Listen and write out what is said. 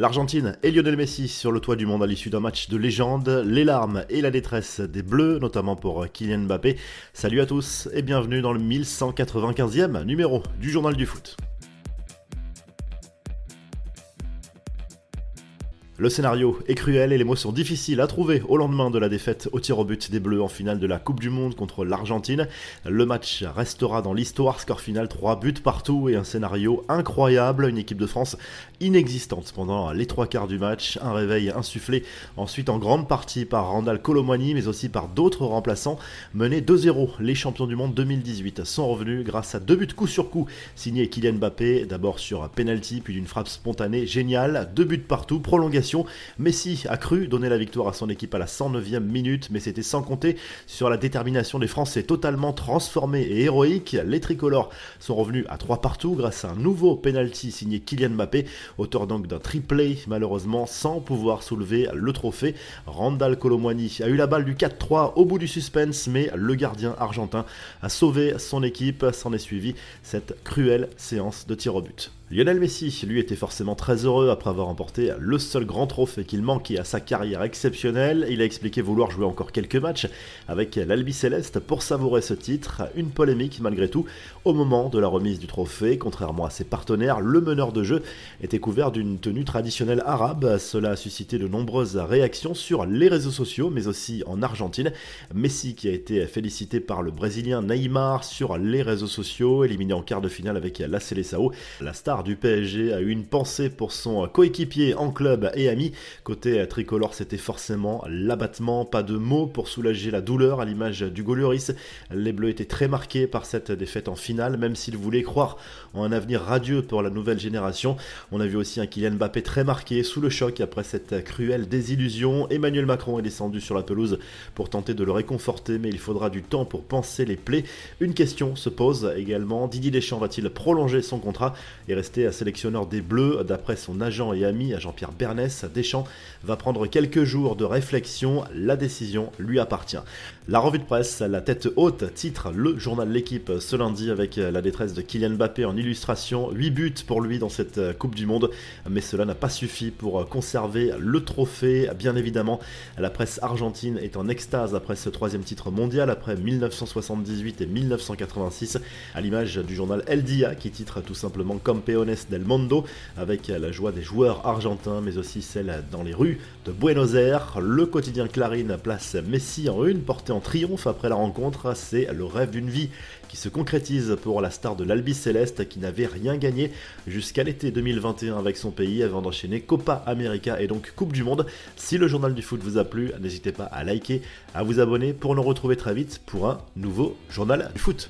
L'Argentine et Lionel Messi sur le toit du monde à l'issue d'un match de légende, les larmes et la détresse des Bleus, notamment pour Kylian Mbappé. Salut à tous et bienvenue dans le 1195e numéro du Journal du Foot. Le scénario est cruel et les mots sont difficiles à trouver au lendemain de la défaite au tir au but des Bleus en finale de la Coupe du Monde contre l'Argentine. Le match restera dans l'histoire, score final 3 buts partout et un scénario incroyable, une équipe de France inexistante pendant les trois quarts du match, un réveil insufflé ensuite en grande partie par Randall Colomwani mais aussi par d'autres remplaçants. Menés 2-0, les champions du monde 2018 sont revenus grâce à deux buts coup sur coup signés Kylian Mbappé, d'abord sur penalty puis d'une frappe spontanée géniale, deux buts partout, prolongation Messi a cru donner la victoire à son équipe à la 109e minute, mais c'était sans compter sur la détermination des Français totalement transformés et héroïques. Les tricolores sont revenus à 3 partout grâce à un nouveau penalty signé Kylian Mbappé, auteur donc d'un triplé, malheureusement sans pouvoir soulever le trophée. Randall Colomwani a eu la balle du 4-3 au bout du suspense, mais le gardien argentin a sauvé son équipe. S'en est suivi cette cruelle séance de tir au but. Lionel Messi, lui, était forcément très heureux après avoir remporté le seul grand trophée qu'il manquait à sa carrière exceptionnelle. Il a expliqué vouloir jouer encore quelques matchs avec l'Albi Céleste pour savourer ce titre. Une polémique malgré tout au moment de la remise du trophée. Contrairement à ses partenaires, le meneur de jeu était couvert d'une tenue traditionnelle arabe. Cela a suscité de nombreuses réactions sur les réseaux sociaux, mais aussi en Argentine. Messi qui a été félicité par le Brésilien Neymar sur les réseaux sociaux, éliminé en quart de finale avec la Seleção. La star du PSG a eu une pensée pour son coéquipier en club et ami. Côté tricolore, c'était forcément l'abattement, pas de mots pour soulager la douleur à l'image du Goluris. Les Bleus étaient très marqués par cette défaite en finale, même s'ils voulaient croire en un avenir radieux pour la nouvelle génération. On a vu aussi un Kylian Mbappé très marqué sous le choc après cette cruelle désillusion. Emmanuel Macron est descendu sur la pelouse pour tenter de le réconforter, mais il faudra du temps pour penser les plaies. Une question se pose également Didier Deschamps va-t-il prolonger son contrat et rester à sélectionneur des Bleus. D'après son agent et ami, Jean-Pierre Bernès, Deschamps va prendre quelques jours de réflexion. La décision lui appartient. La revue de presse, la tête haute, titre le journal L'équipe ce lundi avec la détresse de Kylian Mbappé en illustration. 8 buts pour lui dans cette Coupe du Monde, mais cela n'a pas suffi pour conserver le trophée. Bien évidemment, la presse argentine est en extase après ce troisième titre mondial, après 1978 et 1986, à l'image du journal El Dia qui titre tout simplement Del Mondo, avec la joie des joueurs argentins, mais aussi celle dans les rues de Buenos Aires. Le quotidien Clarín place Messi en une, porté en triomphe après la rencontre. C'est le rêve d'une vie qui se concrétise pour la star de l'Albi Céleste qui n'avait rien gagné jusqu'à l'été 2021 avec son pays avant d'enchaîner Copa América et donc Coupe du Monde. Si le journal du foot vous a plu, n'hésitez pas à liker, à vous abonner pour nous retrouver très vite pour un nouveau journal du foot.